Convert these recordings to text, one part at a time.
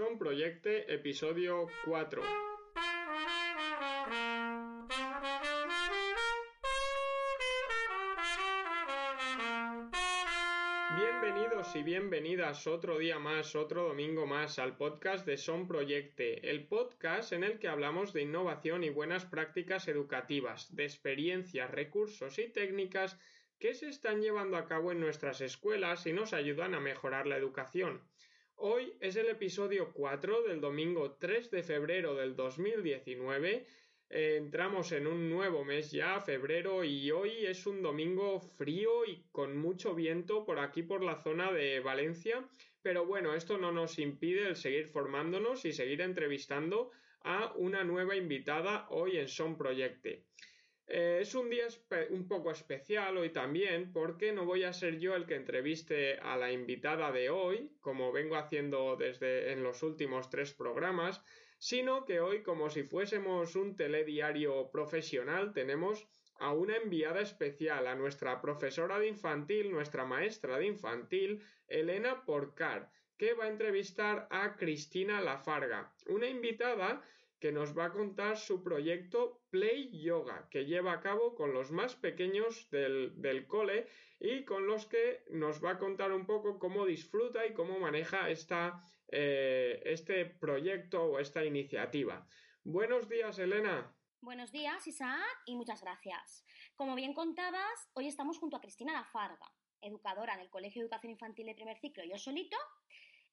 Son Proyecte, episodio 4. Bienvenidos y bienvenidas otro día más, otro domingo más al podcast de Son Proyecte, el podcast en el que hablamos de innovación y buenas prácticas educativas, de experiencias, recursos y técnicas que se están llevando a cabo en nuestras escuelas y nos ayudan a mejorar la educación. Hoy es el episodio 4 del domingo 3 de febrero del 2019. Eh, entramos en un nuevo mes ya, febrero, y hoy es un domingo frío y con mucho viento por aquí por la zona de Valencia. Pero bueno, esto no nos impide el seguir formándonos y seguir entrevistando a una nueva invitada hoy en Son Proyecte. Eh, es un día un poco especial hoy también porque no voy a ser yo el que entreviste a la invitada de hoy, como vengo haciendo desde en los últimos tres programas, sino que hoy, como si fuésemos un telediario profesional, tenemos a una enviada especial, a nuestra profesora de infantil, nuestra maestra de infantil, Elena Porcar, que va a entrevistar a Cristina Lafarga, una invitada que nos va a contar su proyecto Play Yoga, que lleva a cabo con los más pequeños del, cole y con los que nos va a contar un poco cómo disfruta y cómo maneja esta, eh, este proyecto o esta iniciativa. Buenos días, Elena. Buenos días, Isaac, y muchas gracias. Como bien contabas, hoy estamos junto a Cristina Lafarga, educadora en el Colegio de Educación Infantil de Primer Ciclo Yo Solito,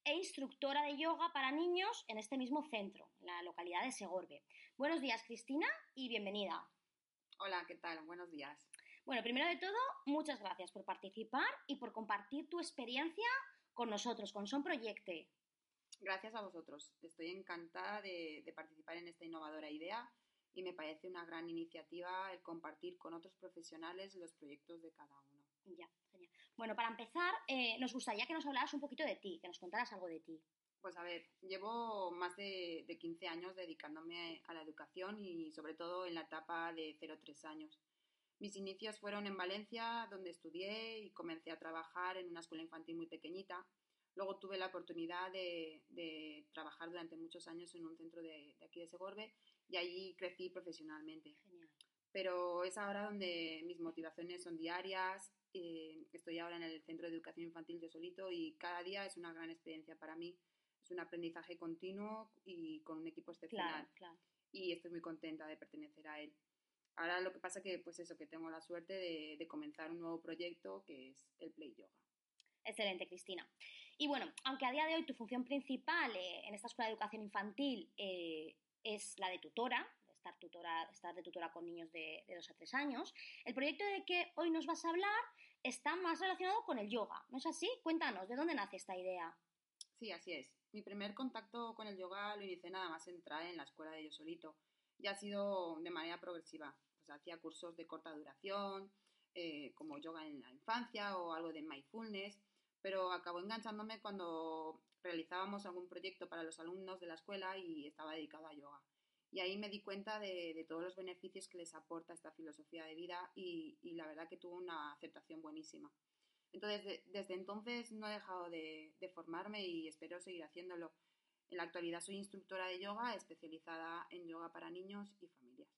e instructora de yoga para niños en este mismo centro, en la localidad de Segorbe. Buenos días, Cristina, y bienvenida. Hola, ¿qué tal? Buenos días. Bueno, primero de todo, muchas gracias por participar y por compartir tu experiencia con nosotros, con Son Proyecte. Gracias a vosotros. Estoy encantada de, de participar en esta innovadora idea y me parece una gran iniciativa el compartir con otros profesionales los proyectos de cada uno. Ya, genial. Bueno, para empezar, eh, nos gustaría que nos hablaras un poquito de ti, que nos contaras algo de ti. Pues a ver, llevo más de, 15 años dedicándome a la educación y sobre todo en la etapa de 0-3 años. Mis inicios fueron en Valencia, donde estudié y comencé a trabajar en una escuela infantil muy pequeñita. Luego tuve la oportunidad de, trabajar durante muchos años en un centro de, de aquí de Segorbe y allí crecí profesionalmente. Genial. Pero es ahora donde mis motivaciones son diarias. Eh, estoy ahora en el Centro de Educación Infantil de Solito y cada día es una gran experiencia para mí. Es un aprendizaje continuo y con un equipo excepcional. Claro, Y estoy muy contenta de pertenecer a él. Ahora lo que pasa que, pues eso, que tengo la suerte de, comenzar un nuevo proyecto que es el Play Yoga. Excelente, Cristina. Y bueno, aunque a día de hoy tu función principal eh, en esta escuela de educación infantil eh, es la de tutora, estar, tutora, estar de tutora con niños de, de 2 a 3 años. El proyecto de que hoy nos vas a hablar está más relacionado con el yoga, ¿no es así? Cuéntanos, ¿de dónde nace esta idea? Sí, así es. Mi primer contacto con el yoga lo inicié nada más entrar en la escuela de yo solito. Ya ha sido de manera progresiva. Hacía cursos de corta duración, eh, como yoga en la infancia o algo de mindfulness, pero acabó enganchándome cuando realizábamos algún proyecto para los alumnos de la escuela y estaba dedicado a yoga. Y ahí me di cuenta de, todos los beneficios que les aporta esta filosofía de vida y, la verdad que tuvo una aceptación buenísima. Entonces, desde entonces no he dejado de, formarme y espero seguir haciéndolo. En la actualidad soy instructora de yoga especializada en yoga para niños y familias.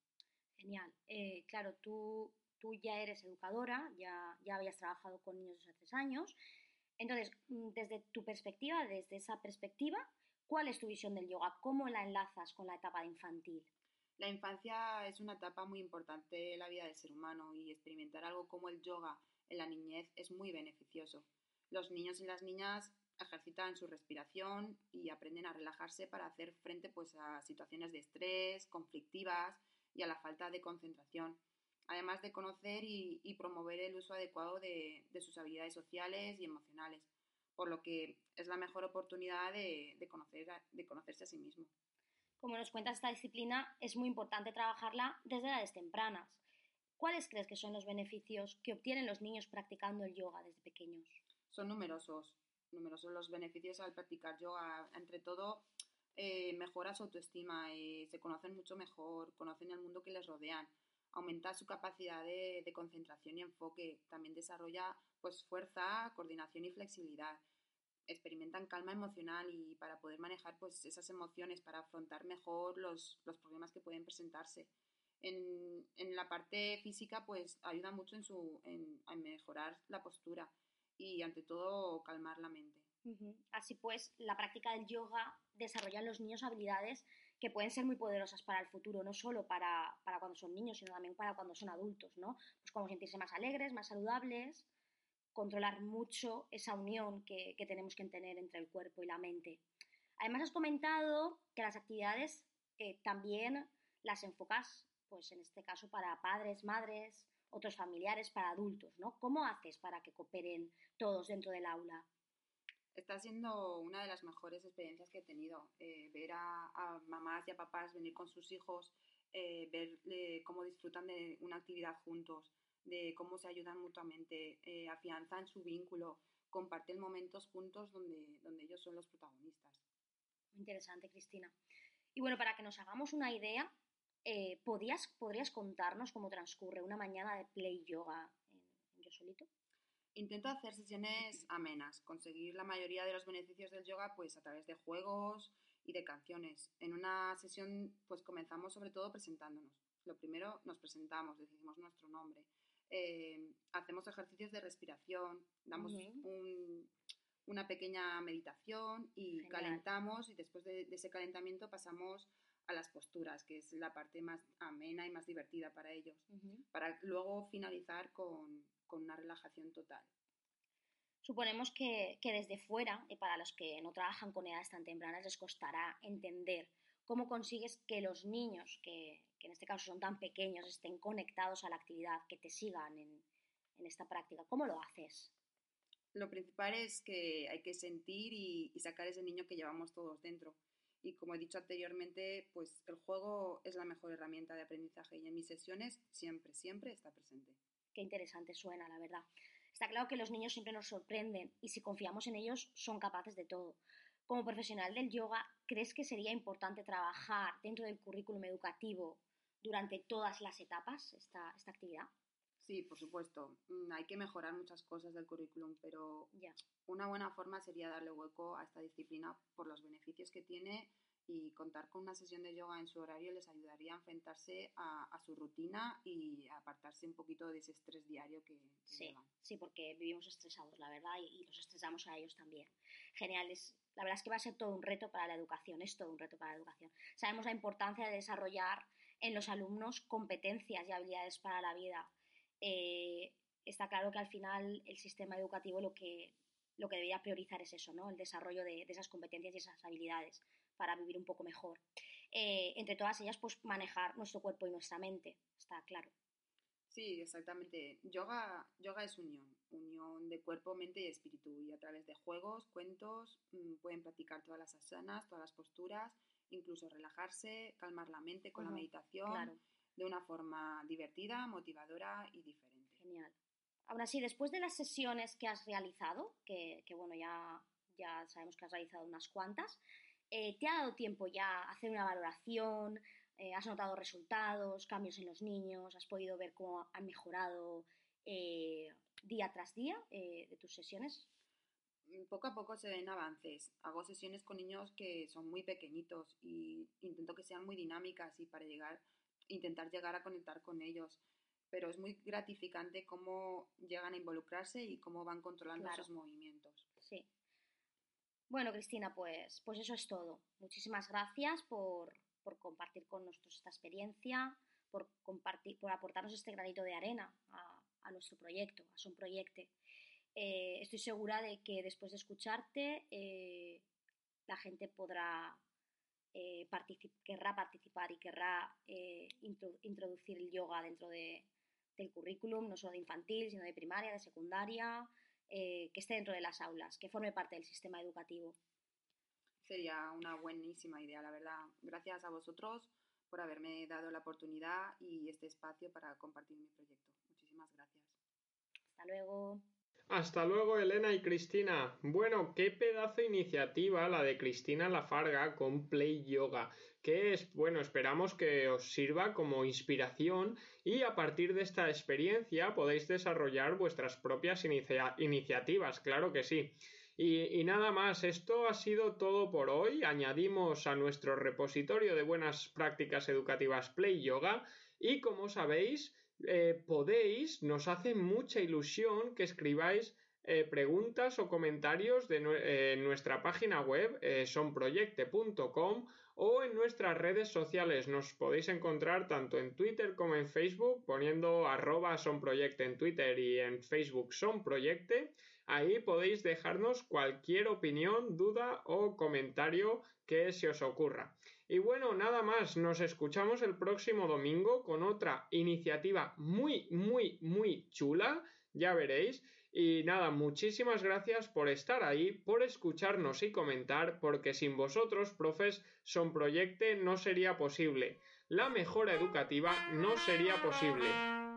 Genial. Eh, claro, tú, tú ya eres educadora, ya, ya habías trabajado con niños desde hace tres años. Entonces, mm, desde tu perspectiva, desde esa perspectiva, ¿cuál es tu visión del yoga? ¿Cómo la enlazas con la etapa de infantil? La infancia es una etapa muy importante en la vida del ser humano y experimentar algo como el yoga en la niñez es muy beneficioso. Los niños y las niñas ejercitan su respiración y aprenden a relajarse para hacer frente pues, a situaciones de estrés, conflictivas y a la falta de concentración además de conocer y, promover el uso adecuado de, sus habilidades sociales y emocionales, por lo que es la mejor oportunidad de, conocer, de conocerse a sí mismo. Como nos cuenta esta disciplina, es muy importante trabajarla desde edades tempranas. ¿Cuáles crees que son los beneficios que obtienen los niños practicando el yoga desde pequeños? Son numerosos, numerosos los beneficios al practicar yoga. Entre todo, eh, mejora su autoestima, eh, se conocen mucho mejor, conocen el mundo que les rodean aumenta su capacidad de, concentración y enfoque, también desarrolla pues fuerza, coordinación y flexibilidad. experimentan calma emocional y para poder manejar pues, esas emociones, para afrontar mejor los, problemas que pueden presentarse. En, la parte física, pues ayuda mucho en, su, en, mejorar la postura y ante todo calmar la mente. Así pues, la práctica del yoga desarrolla en los niños habilidades que pueden ser muy poderosas para el futuro, no solo para, para, cuando son niños, sino también para cuando son adultos, ¿no? Pues como sentirse más alegres, más saludables, controlar mucho esa unión que, tenemos que tener entre el cuerpo y la mente. Además, has comentado que las actividades eh, también las enfocas, pues en este caso, para padres, madres, otros familiares, para adultos, ¿no? ¿Cómo haces para que cooperen todos dentro del aula? Está siendo una de las mejores experiencias que he tenido, eh, ver a, mamás y a papás venir con sus hijos, eh, ver cómo disfrutan de una actividad juntos, de cómo se ayudan mutuamente, eh, afianzan su vínculo, comparten momentos juntos donde, donde ellos son los protagonistas. Interesante, Cristina. Y bueno, para que nos hagamos una idea, eh, ¿podrías, ¿podrías contarnos cómo transcurre una mañana de play yoga en, Yo Solito? Intento hacer sesiones amenas, conseguir la mayoría de los beneficios del yoga pues a través de juegos y de canciones. En una sesión pues comenzamos sobre todo presentándonos. Lo primero nos presentamos, decimos nuestro nombre, eh, hacemos ejercicios de respiración, damos una pequeña meditación y calentamos y después de, ese calentamiento pasamos a las posturas, que es la parte más amena y más divertida para ellos, para luego finalizar con, una relajación total. Suponemos que, que, desde fuera, y para los que no trabajan con edades tan tempranas, les costará entender cómo consigues que los niños, que, en este caso son tan pequeños, estén conectados a la actividad, que te sigan en, esta práctica. ¿Cómo lo haces? Lo principal es que hay que sentir y, sacar ese niño que llevamos todos dentro. Y como he dicho anteriormente, pues el juego es la mejor herramienta de aprendizaje y en mis sesiones siempre, siempre está presente. Qué interesante suena, la verdad. Está claro que los niños siempre nos sorprenden y si confiamos en ellos son capaces de todo. Como profesional del yoga, ¿crees que sería importante trabajar dentro del currículum educativo durante todas las etapas esta, esta actividad? Sí, por supuesto. Mm, hay que mejorar muchas cosas del currículum, pero una buena forma sería darle hueco a esta disciplina por los beneficios que tiene y contar con una sesión de yoga en su horario les ayudaría a enfrentarse a, su rutina y a apartarse un poquito de ese estrés diario que, sí, Sí, porque vivimos estresados, la verdad, y, los estresamos a ellos también. Genial, la verdad es que va a ser todo un reto para la educación, es todo un reto para la educación. Sabemos la importancia de desarrollar en los alumnos competencias y habilidades para la vida. Eh, está claro que al final el sistema educativo lo que, lo que debería priorizar es eso, ¿no? el desarrollo de, de esas competencias y esas habilidades para vivir un poco mejor. Eh, entre todas ellas, pues manejar nuestro cuerpo y nuestra mente, está claro. Sí, exactamente. Yoga, yoga es unión, unión de cuerpo, mente y espíritu. Y a través de juegos, cuentos, mm, pueden practicar todas las asanas, todas las posturas, incluso relajarse, calmar la mente con la meditación, de una forma divertida, motivadora y diferente. Genial. Aún así, después de las sesiones que has realizado, que, que bueno, ya, ya sabemos que has realizado unas cuantas, eh, ¿Te ha dado tiempo ya a hacer una valoración? Eh, ¿Has notado resultados, cambios en los niños? ¿Has podido ver cómo han mejorado eh, día tras día de tus sesiones? Mm, poco a poco se ven avances. Hago sesiones con niños que son muy pequeñitos y intento que sean muy dinámicas y para llegar, intentar llegar a conectar con ellos. Pero es muy gratificante cómo llegan a involucrarse y cómo van controlando sus movimientos. Sí, bueno, Cristina, pues, pues eso es todo. Muchísimas gracias por, compartir con nosotros esta experiencia, por, compartir, por aportarnos este granito de arena a, nuestro proyecto, a Son Proyecte. Eh, estoy segura de que después de escucharte eh, la gente podrá eh, querrá participar y querrá introducir el yoga dentro del currículum, no solo de infantil, sino de primaria, de secundaria, eh, que esté dentro de las aulas, que forme parte del sistema educativo. Sería una buenísima idea, la verdad. Gracias a vosotros por haberme dado la oportunidad y este espacio para compartir mi proyecto. Muchísimas gracias. Hasta luego. Hasta luego, Elena y Cristina. Bueno, qué pedazo de iniciativa la de Cristina Lafarga con Play Yoga que es, bueno, esperamos que os sirva como inspiración y a partir de esta experiencia podéis desarrollar vuestras propias iniciativas, claro que sí. Y, nada más, esto ha sido todo por hoy. Añadimos a nuestro repositorio de buenas prácticas educativas Play Yoga y como sabéis, eh, podéis, nos hace mucha ilusión que escribáis eh, preguntas o comentarios de eh, en nuestra página web sonproyecte.com o en nuestras redes sociales. Nos podéis encontrar tanto en Twitter como en Facebook poniendo arroba sonproyecte en Twitter y en Facebook sonproyecte. Ahí podéis dejarnos cualquier opinión, duda o comentario que se os ocurra. Y bueno, nada más, nos escuchamos el próximo domingo con otra iniciativa muy, muy, muy chula, ya veréis. Y nada, muchísimas gracias por estar ahí, por escucharnos y comentar, porque sin vosotros, profes, Son Proyecte no sería posible. La mejora educativa no sería posible.